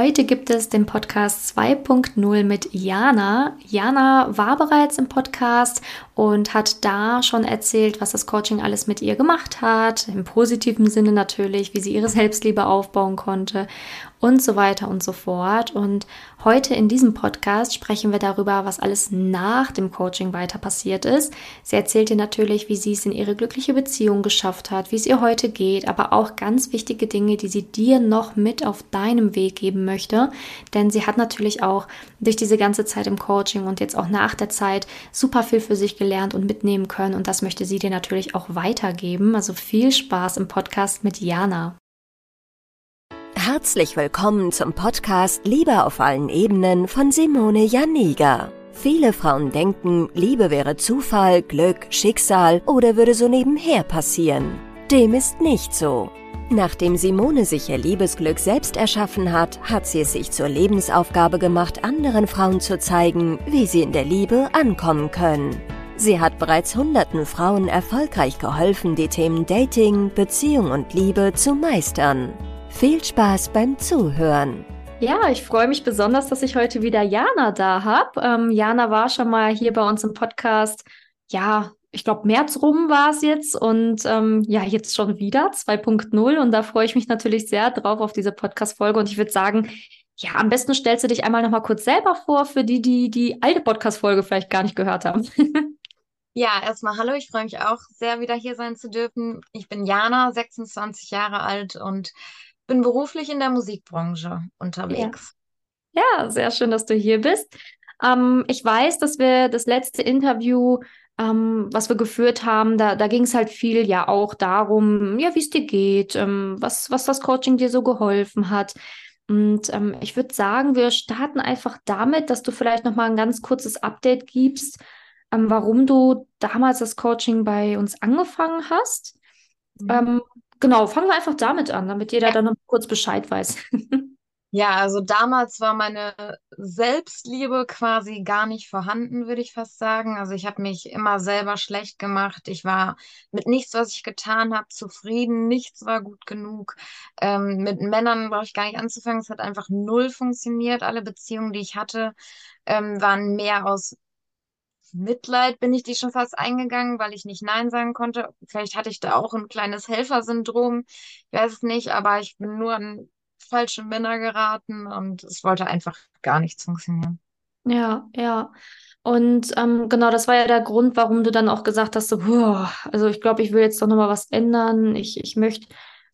Heute gibt es den Podcast 2.0 mit Jana. Jana war bereits im Podcast und hat da schon erzählt, was das Coaching alles mit ihr gemacht hat. Im positiven Sinne natürlich, wie sie ihre Selbstliebe aufbauen konnte und so weiter und so fort. Und heute in diesem Podcast sprechen wir darüber, was alles nach dem Coaching weiter passiert ist. Sie erzählt dir natürlich, wie sie es in ihre glückliche Beziehung geschafft hat, wie es ihr heute geht, aber auch ganz wichtige Dinge, die sie dir noch mit auf deinem Weg geben möchte. Denn sie hat natürlich auch durch diese ganze Zeit im Coaching und jetzt auch nach der Zeit super viel für sich gelernt und mitnehmen können. Und das möchte sie dir natürlich auch weitergeben. Also viel Spaß im Podcast mit Jana. Herzlich willkommen zum Podcast Liebe auf allen Ebenen von Simone Janiga. Viele Frauen denken, Liebe wäre Zufall, Glück, Schicksal oder würde so nebenher passieren. Dem ist nicht so. Nachdem Simone sich ihr Liebesglück selbst erschaffen hat, hat sie es sich zur Lebensaufgabe gemacht, anderen Frauen zu zeigen, wie sie in der Liebe ankommen können. Sie hat bereits hunderten Frauen erfolgreich geholfen, die Themen Dating, Beziehung und Liebe zu meistern. Viel Spaß beim Zuhören. Ja, ich freue mich besonders, dass ich heute wieder Jana da habe. Ähm, Jana war schon mal hier bei uns im Podcast. Ja, ich glaube, März rum war es jetzt und ähm, ja, jetzt schon wieder 2.0 und da freue ich mich natürlich sehr drauf auf diese Podcast-Folge und ich würde sagen, ja, am besten stellst du dich einmal noch mal kurz selber vor für die, die die alte Podcast-Folge vielleicht gar nicht gehört haben. Ja, erstmal hallo, ich freue mich auch sehr, wieder hier sein zu dürfen. Ich bin Jana, 26 Jahre alt und bin beruflich in der Musikbranche unterwegs. Ja, ja sehr schön, dass du hier bist. Ähm, ich weiß, dass wir das letzte Interview, ähm, was wir geführt haben, da, da ging es halt viel ja auch darum, ja, wie es dir geht, ähm, was, was das Coaching dir so geholfen hat. Und ähm, ich würde sagen, wir starten einfach damit, dass du vielleicht noch mal ein ganz kurzes Update gibst, ähm, warum du damals das Coaching bei uns angefangen hast. Mhm. Ähm, Genau, fangen wir einfach damit an, damit jeder dann noch kurz Bescheid weiß. Ja, also damals war meine Selbstliebe quasi gar nicht vorhanden, würde ich fast sagen. Also ich habe mich immer selber schlecht gemacht. Ich war mit nichts, was ich getan habe, zufrieden. Nichts war gut genug. Ähm, mit Männern brauche ich gar nicht anzufangen. Es hat einfach null funktioniert. Alle Beziehungen, die ich hatte, ähm, waren mehr aus Mitleid bin ich die schon fast eingegangen, weil ich nicht Nein sagen konnte. Vielleicht hatte ich da auch ein kleines Helfersyndrom. Ich weiß es nicht, aber ich bin nur an falsche Männer geraten und es wollte einfach gar nichts funktionieren. Ja, ja. Und ähm, genau, das war ja der Grund, warum du dann auch gesagt hast, so, boah, also ich glaube, ich will jetzt doch nochmal was ändern. Ich, ich möchte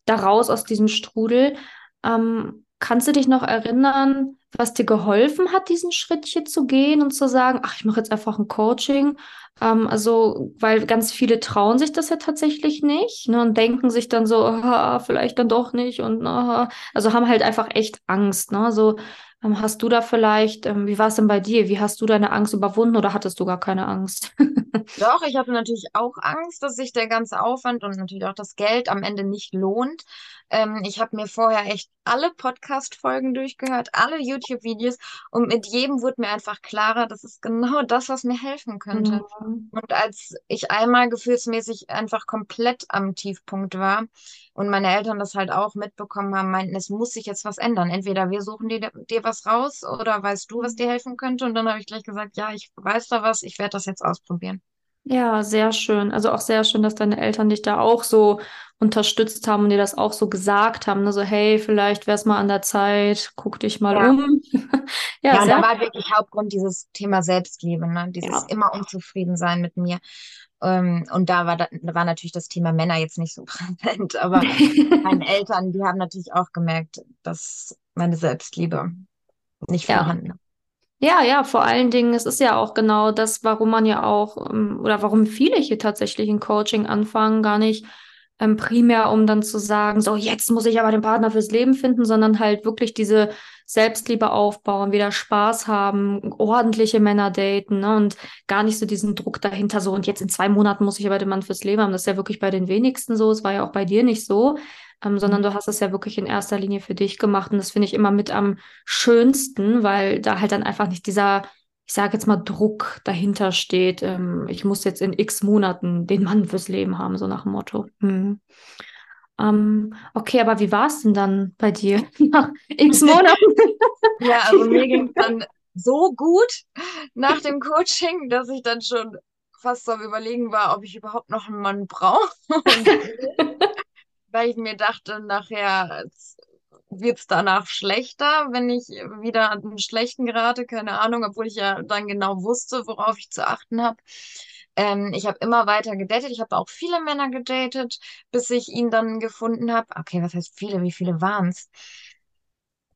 da raus aus diesem Strudel. Ähm, kannst du dich noch erinnern, was dir geholfen hat, diesen Schritt hier zu gehen und zu sagen, ach, ich mache jetzt einfach ein Coaching. Ähm, also, weil ganz viele trauen sich das ja tatsächlich nicht ne, und denken sich dann so, ah, vielleicht dann doch nicht und ah, also haben halt einfach echt Angst. Ne? So, ähm, hast du da vielleicht, ähm, wie war es denn bei dir? Wie hast du deine Angst überwunden oder hattest du gar keine Angst? Doch, ich hatte natürlich auch Angst, dass sich der ganze Aufwand und natürlich auch das Geld am Ende nicht lohnt. Ähm, ich habe mir vorher echt alle Podcast-Folgen durchgehört, alle YouTube-Videos und mit jedem wurde mir einfach klarer, das ist genau das, was mir helfen könnte. Mhm. Und als ich einmal gefühlsmäßig einfach komplett am Tiefpunkt war und meine Eltern das halt auch mitbekommen haben, meinten, es muss sich jetzt was ändern. Entweder wir suchen dir, dir was raus oder weißt du, was dir helfen könnte? Und dann habe ich gleich gesagt, ja, ich weiß da was, ich werde das jetzt ausprobieren. Ja, sehr schön. Also auch sehr schön, dass deine Eltern dich da auch so unterstützt haben und dir das auch so gesagt haben. Ne? So, hey, vielleicht wäre es mal an der Zeit, guck dich mal ja. um. ja, ja da war wirklich Hauptgrund dieses Thema Selbstliebe, ne? dieses ja. immer unzufrieden sein mit mir. Ähm, und da war, da war natürlich das Thema Männer jetzt nicht so präsent, aber meine Eltern, die haben natürlich auch gemerkt, dass meine Selbstliebe nicht vorhanden ist. Ja, ja, vor allen Dingen, es ist ja auch genau das, warum man ja auch, ähm, oder warum viele hier tatsächlich ein Coaching anfangen, gar nicht ähm, primär, um dann zu sagen, so, jetzt muss ich aber den Partner fürs Leben finden, sondern halt wirklich diese Selbstliebe aufbauen, wieder Spaß haben, ordentliche Männer daten ne, und gar nicht so diesen Druck dahinter, so, und jetzt in zwei Monaten muss ich aber den Mann fürs Leben haben. Das ist ja wirklich bei den wenigsten so, es war ja auch bei dir nicht so ähm, sondern du hast es ja wirklich in erster Linie für dich gemacht. Und das finde ich immer mit am schönsten, weil da halt dann einfach nicht dieser, ich sage jetzt mal, Druck dahinter steht. Ähm, ich muss jetzt in x Monaten den Mann fürs Leben haben, so nach dem Motto. Mhm. Ähm, okay, aber wie war es denn dann bei dir nach x Monaten? Ja, also mir ging es dann so gut nach dem Coaching, dass ich dann schon fast so am Überlegen war, ob ich überhaupt noch einen Mann brauche. Weil ich mir dachte, nachher wird es danach schlechter, wenn ich wieder an den schlechten gerate, keine Ahnung, obwohl ich ja dann genau wusste, worauf ich zu achten habe. Ähm, ich habe immer weiter gedatet. Ich habe auch viele Männer gedatet, bis ich ihn dann gefunden habe. Okay, was heißt viele? Wie viele waren es?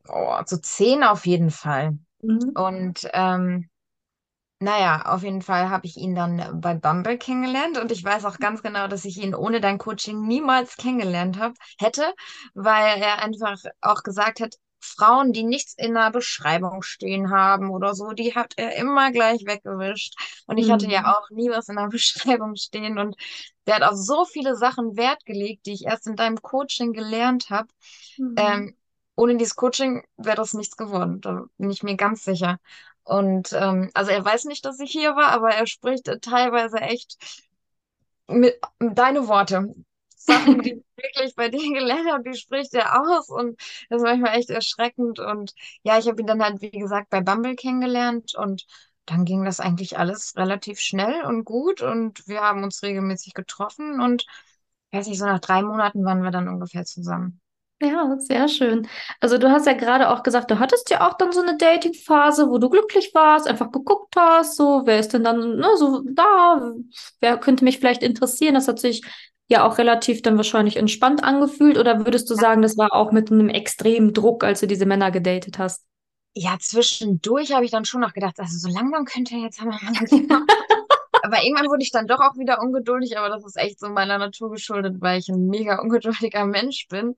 Oh, so zehn auf jeden Fall. Mhm. Und ähm, naja, auf jeden Fall habe ich ihn dann bei Bumble kennengelernt und ich weiß auch ganz genau, dass ich ihn ohne dein Coaching niemals kennengelernt hab, hätte, weil er einfach auch gesagt hat, Frauen, die nichts in der Beschreibung stehen haben oder so, die hat er immer gleich weggewischt. Und ich hatte ja Mhm. auch nie was in der Beschreibung stehen und der hat auf so viele Sachen Wert gelegt, die ich erst in deinem Coaching gelernt habe. Mhm. Ähm, ohne dieses Coaching wäre das nichts geworden, da bin ich mir ganz sicher. Und ähm, also er weiß nicht, dass ich hier war, aber er spricht teilweise echt mit deine Worte. Sachen, die ich wirklich bei dir gelernt habe, die spricht er aus und das ist manchmal echt erschreckend. Und ja, ich habe ihn dann halt, wie gesagt, bei Bumble kennengelernt und dann ging das eigentlich alles relativ schnell und gut und wir haben uns regelmäßig getroffen und weiß nicht, so nach drei Monaten waren wir dann ungefähr zusammen. Ja, sehr schön. Also du hast ja gerade auch gesagt, du hattest ja auch dann so eine Dating-Phase, wo du glücklich warst, einfach geguckt hast, so, wer ist denn dann, ne, so da, wer könnte mich vielleicht interessieren? Das hat sich ja auch relativ dann wahrscheinlich entspannt angefühlt, oder würdest du sagen, das war auch mit einem extremen Druck, als du diese Männer gedatet hast? Ja, zwischendurch habe ich dann schon noch gedacht, also so langsam könnte jetzt haben wir Aber irgendwann wurde ich dann doch auch wieder ungeduldig, aber das ist echt so meiner Natur geschuldet, weil ich ein mega ungeduldiger Mensch bin.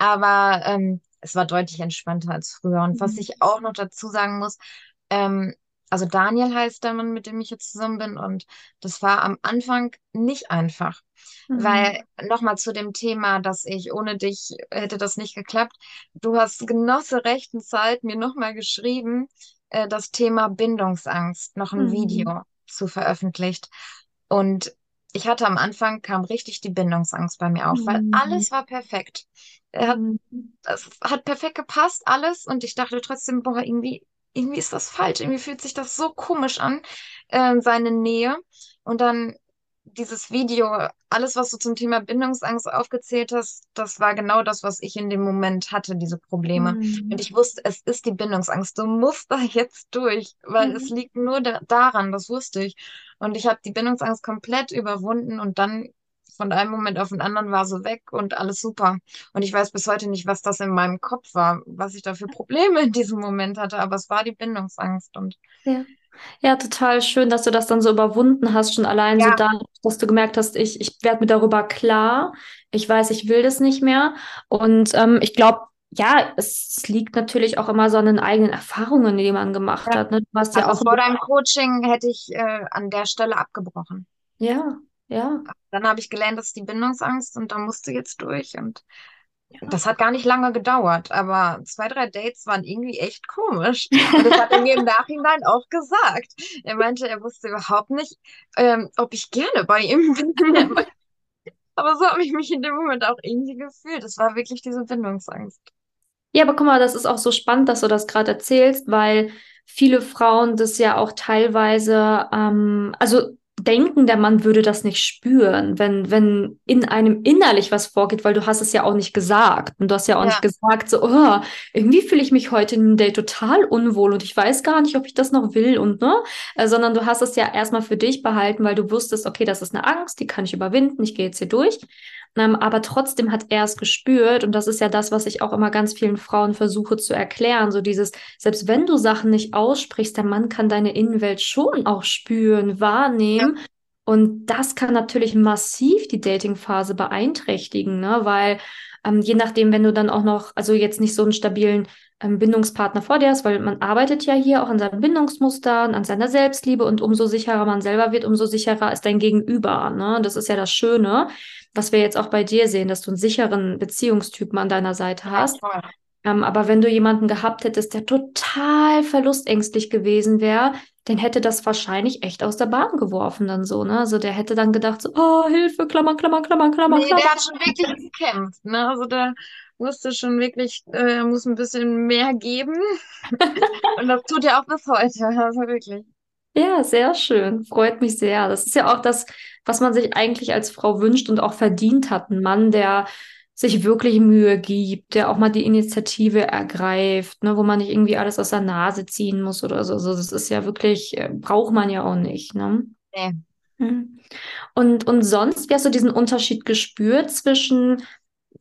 Aber ähm, es war deutlich entspannter als früher. Und was Mhm. ich auch noch dazu sagen muss, ähm, also Daniel heißt der Mann, mit dem ich jetzt zusammen bin, und das war am Anfang nicht einfach. Mhm. Weil nochmal zu dem Thema, dass ich ohne dich hätte das nicht geklappt. Du hast genau zur rechten Zeit mir nochmal geschrieben, äh, das Thema Bindungsangst, noch ein Mhm. Video zu veröffentlicht. Und ich hatte am Anfang, kam richtig die Bindungsangst bei mir auf, weil Mhm. alles war perfekt. Er hat, Mhm. es hat perfekt gepasst, alles. Und ich dachte trotzdem, boah, irgendwie, irgendwie ist das falsch. Irgendwie fühlt sich das so komisch an, äh, seine Nähe. Und dann dieses Video, alles, was du zum Thema Bindungsangst aufgezählt hast, das war genau das, was ich in dem Moment hatte, diese Probleme. Und Mhm. ich wusste, es ist die Bindungsangst. Du musst da jetzt durch, weil es Mhm. liegt nur da daran, das wusste ich. Und ich habe die Bindungsangst komplett überwunden und dann von einem Moment auf den anderen war sie weg und alles super. Und ich weiß bis heute nicht, was das in meinem Kopf war, was ich da für Probleme in diesem Moment hatte, aber es war die Bindungsangst. Und Ja. Ja, total schön, dass du das dann so überwunden hast, schon allein so ja, da, dass du gemerkt hast, ich, ich werde mir darüber klar, ich weiß, ich will das nicht mehr. Und ähm, ich glaube, ja, es, liegt natürlich auch immer so an den eigenen Erfahrungen, die man gemacht ja. hat. Ne? Du hast ja Also auch, vor deinem Coaching hätte ich äh, an der Stelle abgebrochen. ja, ja, Dann habe ich gelernt, das ist die Bindungsangst und da musste jetzt durch. Und. Das hat gar nicht lange gedauert, aber zwei, drei Dates waren irgendwie echt komisch. Und das hat er mir im Nachhinein auch gesagt. Er meinte, er wusste überhaupt nicht, ähm, ob ich gerne bei ihm bin. Aber so habe ich mich in dem Moment auch irgendwie gefühlt. Es war wirklich diese Bindungsangst. Ja, aber guck mal, das ist auch so spannend, dass du das gerade erzählst, weil viele Frauen das ja auch teilweise, ähm, also denken, der Mann würde das nicht spüren, wenn, wenn in einem innerlich was vorgeht, weil du hast es ja auch nicht gesagt. Und du hast ja auch nicht Ja, gesagt, so, oh, irgendwie fühle ich mich heute in einem Date total unwohl und ich weiß gar nicht, ob ich das noch will und ne, äh, sondern du hast es ja erstmal für dich behalten, weil du wusstest, okay, das ist eine Angst, die kann ich überwinden, ich gehe jetzt hier durch. Ähm, aber trotzdem hat er es gespürt und das ist ja das, was ich auch immer ganz vielen Frauen versuche zu erklären. So dieses, selbst wenn du Sachen nicht aussprichst, der Mann kann deine Innenwelt schon auch spüren, ja, wahrnehmen. Und das kann natürlich massiv die Datingphase beeinträchtigen, ne? Weil ähm, je nachdem, wenn du dann auch noch, also jetzt nicht so einen stabilen Bindungspartner vor dir hast, weil man arbeitet ja hier auch an seinen Bindungsmustern, an seiner Selbstliebe und umso sicherer man selber wird, umso sicherer ist dein Gegenüber, ne? Das ist ja das Schöne was wir jetzt auch bei dir sehen, dass du einen sicheren Beziehungstypen an deiner Seite ja, hast. voll. Ähm, aber wenn du jemanden gehabt hättest, der total verlustängstlich gewesen wäre, den hätte das wahrscheinlich echt aus der Bahn geworfen dann so, ne? Also der hätte dann gedacht so, oh, Hilfe, Klammer, Klammer, Klammer, Klammer, Nee, Klammer. der hat schon wirklich gekämpft, ne? Also da musste schon wirklich, äh, muss ein bisschen mehr geben. Und das tut er auch bis heute, also wirklich. Ja, sehr schön. Freut mich sehr. Das ist ja auch das, was man sich eigentlich als Frau wünscht und auch verdient hat. Ein Mann, der sich wirklich Mühe gibt, der auch mal die Initiative ergreift, ne, wo man nicht irgendwie alles aus der Nase ziehen muss oder so. Also das ist ja wirklich, äh, braucht man ja auch nicht, ne? Nee. Mhm. Und, und sonst, wie hast du diesen Unterschied gespürt zwischen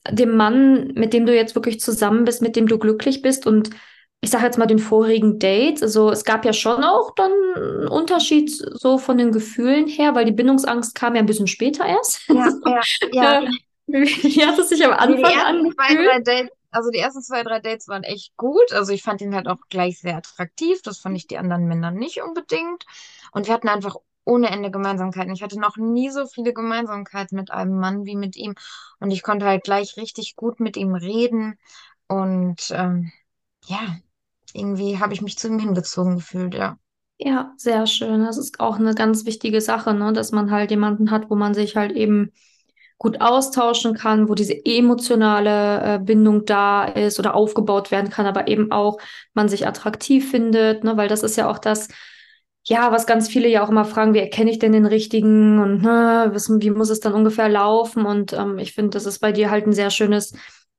dem Mann, mit dem du jetzt wirklich zusammen bist, mit dem du glücklich bist und ich sage jetzt mal den vorigen Dates? Also es gab ja schon auch dann einen Unterschied so von den Gefühlen her, weil die Bindungsangst kam ja ein bisschen später erst. Ja, ja, ja. Wie hat es sich am die Anfang ersten zwei, drei Dates, also die ersten zwei, drei Dates waren echt gut. Also ich fand ihn halt auch gleich sehr attraktiv. Das fand ich die anderen Männer nicht unbedingt. Und wir hatten einfach ohne Ende Gemeinsamkeiten. Ich hatte noch nie so viele Gemeinsamkeiten mit einem Mann wie mit ihm. Und ich konnte halt gleich richtig gut mit ihm reden. Und ähm, ja, irgendwie habe ich mich zu ihm hingezogen gefühlt, ja. Ja, sehr schön. Das ist auch eine ganz wichtige Sache, ne? Dass man halt jemanden hat, wo man sich halt eben gut austauschen kann, wo diese emotionale äh, Bindung da ist oder aufgebaut werden kann, aber eben auch man sich attraktiv findet, ne? Weil das ist ja auch das, ja, was ganz viele ja auch immer fragen, wie erkenne ich denn den richtigen und ne, was, wie muss es dann ungefähr laufen? Und ähm, ich finde, das ist bei dir halt ein sehr schönes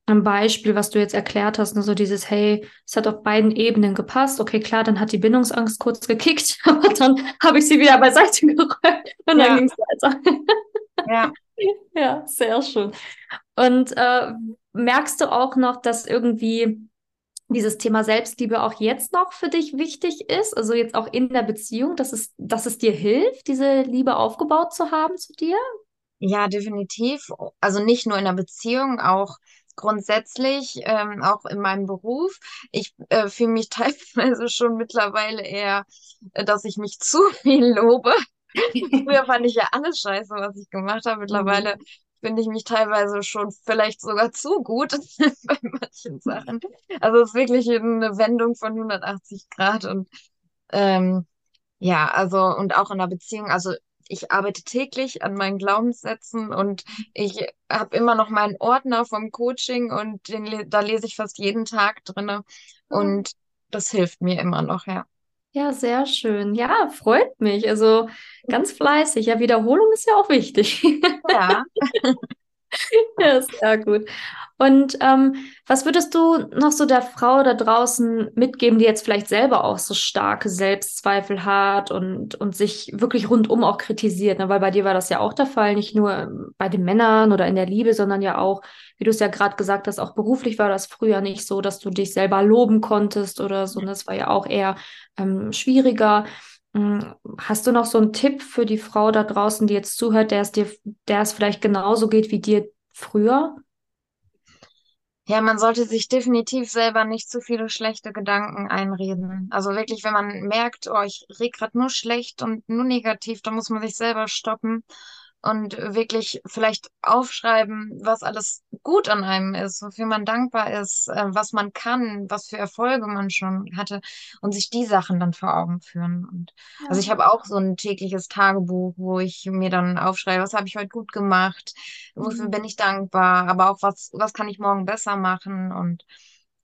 ähm, Beispiel, was du jetzt erklärt hast, ne? So dieses, hey, es hat auf beiden Ebenen gepasst. Okay, klar, dann hat die Bindungsangst kurz gekickt, aber dann habe ich sie wieder beiseite geräumt und dann Ja. ging es weiter. Ja. Ja, sehr schön. Und äh, merkst du auch noch, dass irgendwie dieses Thema Selbstliebe auch jetzt noch für dich wichtig ist? Also jetzt auch in der Beziehung, dass es, dass es dir hilft, diese Liebe aufgebaut zu haben zu dir? Ja, definitiv. Also nicht nur in der Beziehung, auch grundsätzlich, ähm, auch in meinem Beruf. Ich äh, fühle mich teilweise schon mittlerweile eher, äh, dass ich mich zu viel lobe. Früher fand ich ja alles scheiße, was ich gemacht habe. Mittlerweile finde ich mich teilweise schon vielleicht sogar zu gut bei manchen Sachen. Also es ist wirklich eine Wendung von 180 Grad und ähm, ja, also und auch in der Beziehung, also ich arbeite täglich an meinen Glaubenssätzen und ich habe immer noch meinen Ordner vom Coaching und den, da lese ich fast jeden Tag drinne und das hilft mir immer noch, ja. Ja, sehr schön. Ja, freut mich. Also ganz fleißig. Ja, Wiederholung ist ja auch wichtig. Ja, Ja, sehr gut. Und ähm, was würdest du noch so der Frau da draußen mitgeben, die jetzt vielleicht selber auch so starke Selbstzweifel hat und, und sich wirklich rundum auch kritisiert? Ne? Weil bei dir war das ja auch der Fall, nicht nur ähm, bei den Männern oder in der Liebe, sondern ja auch, wie du es ja gerade gesagt hast, auch beruflich war das früher nicht so, dass du dich selber loben konntest oder so. Und das war ja auch eher ähm, schwieriger. Mm, Hast du noch so einen Tipp für die Frau da draußen, die jetzt zuhört, der es dir, der es vielleicht genauso geht wie dir früher? Ja, man sollte sich definitiv selber nicht zu viele schlechte Gedanken einreden. Also wirklich, wenn man merkt, oh, ich rede gerade nur schlecht und nur negativ, dann muss man sich selber stoppen und wirklich vielleicht aufschreiben, was alles gut an einem ist, wofür man dankbar ist, äh, was man kann, was für Erfolge man schon hatte und sich die Sachen dann vor Augen führen. Und also ich habe auch so ein tägliches Tagebuch, wo ich mir dann aufschreibe, was habe ich heute gut gemacht, wofür Mhm. bin ich dankbar, aber auch was, was kann ich morgen besser machen und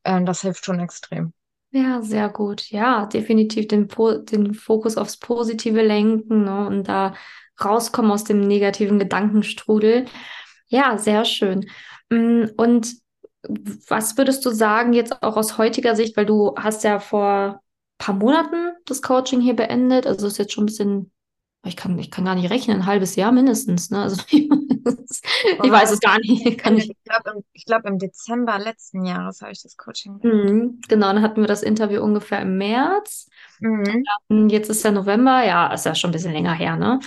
äh, das hilft schon extrem. Ja, sehr gut. Ja, definitiv den, Po- den Fokus aufs Positive lenken, ne, und da rauskommen aus dem negativen Gedankenstrudel. Ja, sehr schön. Mm, Und was würdest du sagen, jetzt auch aus heutiger Sicht, weil du hast ja vor ein paar Monaten das Coaching hier beendet, also ist jetzt schon ein bisschen, ich kann, ich kann gar nicht rechnen, ein halbes Jahr mindestens, ne? Also ich weiß es gar nicht, ich Ich glaube, im, glaub, im Dezember letzten Jahres habe ich das Coaching. Mhm, genau, dann hatten wir das Interview ungefähr im März. Mhm. Hm, Jetzt ist ja November, ja, ist ja schon ein bisschen länger her, ne?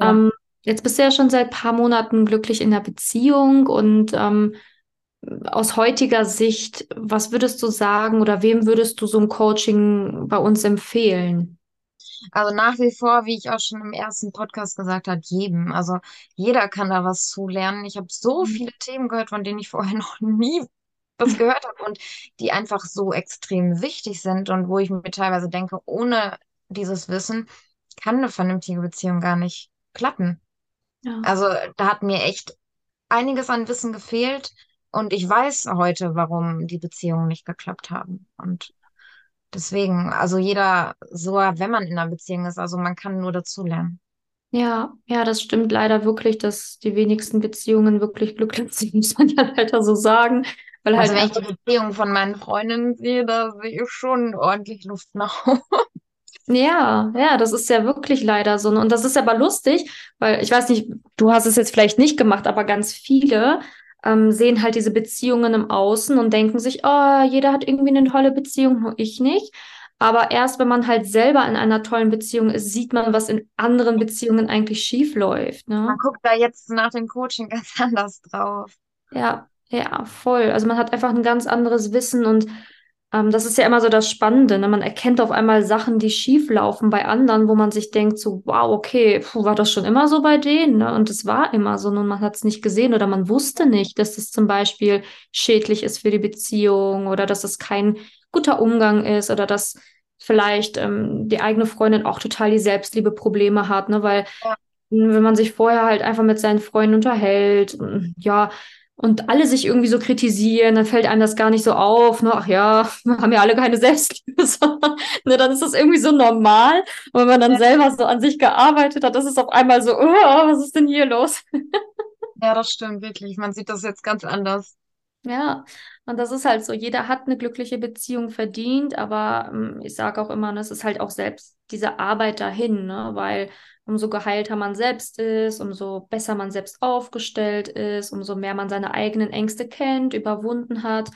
Ja. Ähm, jetzt bist du ja schon seit ein paar Monaten glücklich in der Beziehung und ähm, aus heutiger Sicht, was würdest du sagen oder wem würdest du so ein Coaching bei uns empfehlen? Also nach wie vor, wie ich auch schon im ersten Podcast gesagt habe, jedem. Also jeder kann da was zulernen. Ich habe so viele Themen gehört, von denen ich vorher noch nie das gehört habe und die einfach so extrem wichtig sind und wo ich mir teilweise denke, ohne dieses Wissen kann eine vernünftige Beziehung gar nicht klappen. Ja. Also da hat mir echt einiges an Wissen gefehlt und ich weiß heute, warum die Beziehungen nicht geklappt haben. Und deswegen, also jeder, so wenn man in einer Beziehung ist, also man kann nur dazulernen. Ja, ja, das stimmt leider wirklich, dass die wenigsten Beziehungen wirklich glücklich sind, muss man ja leider so sagen. Weil halt Also wenn ich die Beziehung von meinen Freundinnen sehe, da sehe ich schon ordentlich Luft nach oben. Ja, ja, das ist ja wirklich leider so. Und das ist aber lustig, weil ich weiß nicht, du hast es jetzt vielleicht nicht gemacht, aber ganz viele ähm, sehen halt diese Beziehungen im Außen und denken sich, oh, jeder hat irgendwie eine tolle Beziehung, nur ich nicht. Aber erst wenn man halt selber in einer tollen Beziehung ist, sieht man, was in anderen Beziehungen eigentlich schief läuft, ne? Man guckt da jetzt nach dem Coaching ganz anders drauf. Ja, ja, voll. Also man hat einfach ein ganz anderes Wissen und ähm, das ist ja immer so das Spannende, ne? Man erkennt auf einmal Sachen, die schief laufen bei anderen, wo man sich denkt, so, wow, okay, puh, war das schon immer so bei denen, ne? Und es war immer so, und man hat es nicht gesehen oder man wusste nicht, dass das zum Beispiel schädlich ist für die Beziehung oder dass es kein guter Umgang ist oder dass vielleicht ähm, die eigene Freundin auch total die Selbstliebe-Probleme hat, ne? Weil Ja, wenn man sich vorher halt einfach mit seinen Freunden unterhält, mm, ja, und alle sich irgendwie so kritisieren, dann fällt einem das gar nicht so auf, ne? Ach ja, wir haben ja alle keine Selbstliebe, sondern ne, dann ist das irgendwie so normal. Und wenn man dann ja, selber so an sich gearbeitet hat, das ist auf einmal so, oh, was ist denn hier los? ja, das stimmt wirklich. Man sieht das jetzt ganz anders. Ja, und das ist halt so, jeder hat eine glückliche Beziehung verdient, aber ähm, ich sage auch immer, ne, es ist halt auch selbst diese Arbeit dahin, ne? Weil umso geheilter man selbst ist, umso besser man selbst aufgestellt ist, umso mehr man seine eigenen Ängste kennt, überwunden hat,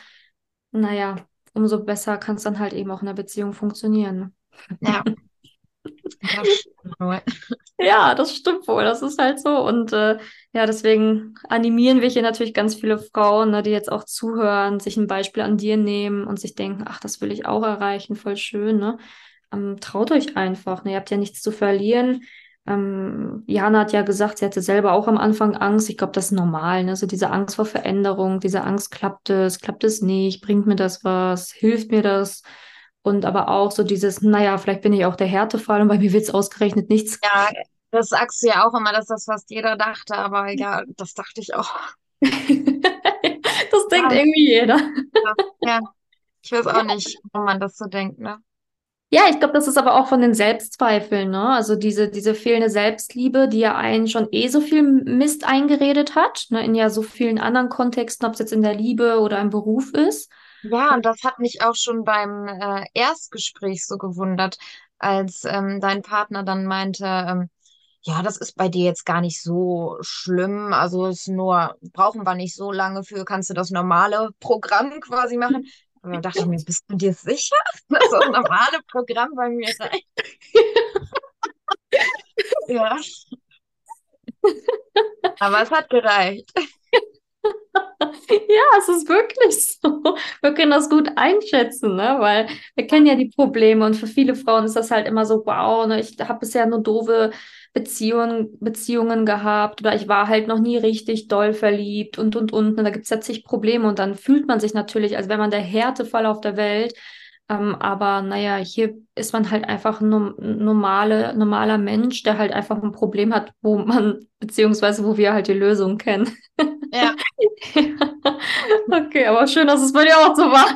naja, umso besser kann es dann halt eben auch in der Beziehung funktionieren. Ja, Ne? das stimmt wohl. Ja, das stimmt wohl, das ist halt so. Und äh, ja, deswegen animieren wir hier natürlich ganz viele Frauen, ne, die jetzt auch zuhören, sich ein Beispiel an dir nehmen und sich denken, ach, das will ich auch erreichen, voll schön, ne? Ähm, traut euch einfach, ne? Ihr habt ja nichts zu verlieren. Ähm, Jana hat ja gesagt, sie hatte selber auch am Anfang Angst. Ich glaube, das ist normal, ne? So diese Angst vor Veränderung, diese Angst, klappt es, klappt es nicht, bringt mir das was, hilft mir das? Und aber auch so dieses, naja, vielleicht bin ich auch der Härtefall und bei mir wird es ausgerechnet nichts Ja, das sagst du ja auch immer, dass das fast jeder dachte, aber ja, das dachte ich auch. Das denkt Ja, irgendwie jeder. ja, ich weiß auch nicht, warum man das so denkt, ne? Ja, ich glaube, das ist aber auch von den Selbstzweifeln, ne? Also diese, diese fehlende Selbstliebe, die ja einen schon eh so viel Mist eingeredet hat, ne? In ja so vielen anderen Kontexten, ob es jetzt in der Liebe oder im Beruf ist. Ja, und das hat mich auch schon beim äh, Erstgespräch so gewundert, als ähm, dein Partner dann meinte, ähm, ja, das ist bei dir jetzt gar nicht so schlimm, also ist nur, brauchen wir nicht so lange für, kannst du das normale Programm quasi machen. Und dann dachte ich mir, bist du dir sicher, dass das normale Programm bei mir reicht? Ja, aber es hat gereicht. Ja, es ist wirklich so. Wir können das gut einschätzen, ne? Weil wir kennen ja die Probleme und für viele Frauen ist das halt immer so, wow, ne? Ich habe bisher nur doofe Beziehungen, Beziehungen gehabt oder ich war halt noch nie richtig doll verliebt und und und. Ne? Da gibt es ja zig Probleme und dann fühlt man sich natürlich, als wäre man der Härtefall auf der Welt. Ähm, aber naja, hier ist man halt einfach ein norm- normale, normaler Mensch, der halt einfach ein Problem hat, wo man, beziehungsweise wo wir halt die Lösung kennen. Ja, Okay, aber schön, dass es bei dir auch so war.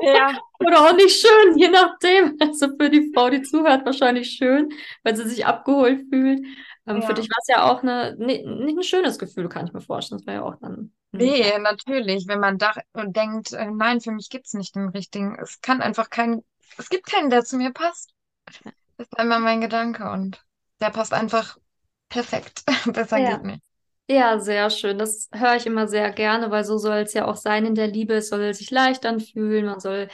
ja, Oder auch nicht schön, je nachdem. Also für die Frau, die zuhört, wahrscheinlich schön, weil sie sich abgeholt fühlt. Ähm, für ja. dich war es ja auch eine, ne, nicht ein schönes Gefühl, kann ich mir vorstellen. Das war ja auch dann. Hm. Nee, natürlich, wenn man dach und denkt, äh, nein, für mich gibt's nicht den richtigen. Es kann einfach keinen, es gibt keinen, der zu mir passt. Das ist immer mein Gedanke und der passt einfach perfekt. Besser Ja. geht nicht. Ja, sehr schön. Das höre ich immer sehr gerne, weil so soll es ja auch sein in der Liebe. Es soll sich leicht anfühlen, man soll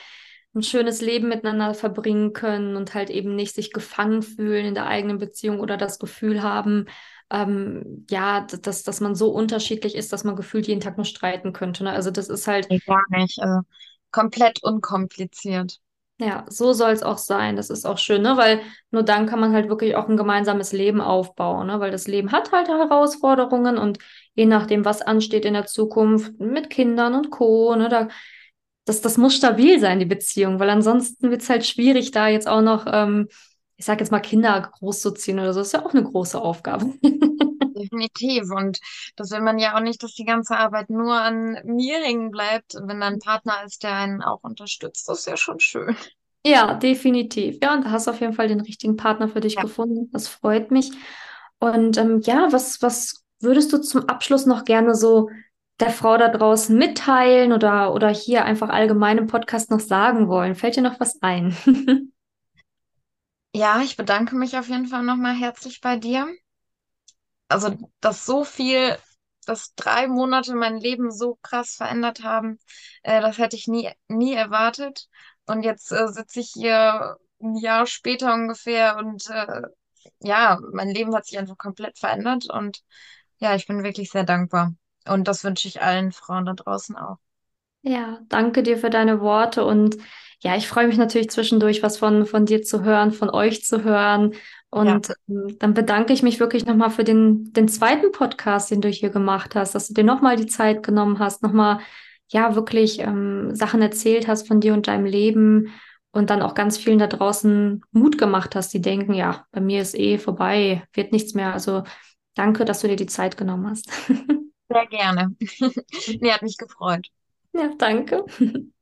ein schönes Leben miteinander verbringen können und halt eben nicht sich gefangen fühlen in der eigenen Beziehung oder das Gefühl haben, ähm, ja, dass, dass man so unterschiedlich ist, dass man gefühlt jeden Tag nur streiten könnte. Ne? Also das ist halt Nee, gar nicht. Also komplett unkompliziert. Ja, so soll es auch sein. Das ist auch schön, ne? Weil nur dann kann man halt wirklich auch ein gemeinsames Leben aufbauen, ne? Weil das Leben hat halt Herausforderungen und je nachdem, was ansteht in der Zukunft mit Kindern und Co., ne? Da das, das muss stabil sein, die Beziehung, weil ansonsten wird es halt schwierig, da jetzt auch noch, ähm, ich sag jetzt mal, Kinder großzuziehen oder so. Das ist ja auch eine große Aufgabe. Definitiv. Und das will man ja auch nicht, dass die ganze Arbeit nur an mir hängen bleibt. Wenn da ein Partner ist, der einen auch unterstützt, das ist ja schon schön. Ja, definitiv. Ja, und da hast du auf jeden Fall den richtigen Partner für dich ja. gefunden. Das freut mich. Und ähm, ja, was, was würdest du zum Abschluss noch gerne so der Frau da draußen mitteilen oder, oder hier einfach allgemein im Podcast noch sagen wollen? Fällt dir noch was ein? ja, ich bedanke mich auf jeden Fall nochmal herzlich bei dir. Also, dass so viel, dass drei Monate mein Leben so krass verändert haben, äh, das hätte ich nie, nie erwartet. Und jetzt äh, sitze ich hier ein Jahr später ungefähr und äh, ja, mein Leben hat sich einfach komplett verändert und ja, ich bin wirklich sehr dankbar. Und das wünsche ich allen Frauen da draußen auch. Ja, danke dir für deine Worte und ja, ich freue mich natürlich zwischendurch, was von, von dir zu hören, von euch zu hören. Und ja. Ähm, dann bedanke ich mich wirklich nochmal für den, den zweiten Podcast, den du hier gemacht hast, dass du dir nochmal die Zeit genommen hast, nochmal, ja, wirklich ähm, Sachen erzählt hast von dir und deinem Leben und dann auch ganz vielen da draußen Mut gemacht hast, die denken, ja, bei mir ist eh vorbei, wird nichts mehr. Also danke, dass du dir die Zeit genommen hast. Sehr gerne. Mir hat mich gefreut. Ja, danke.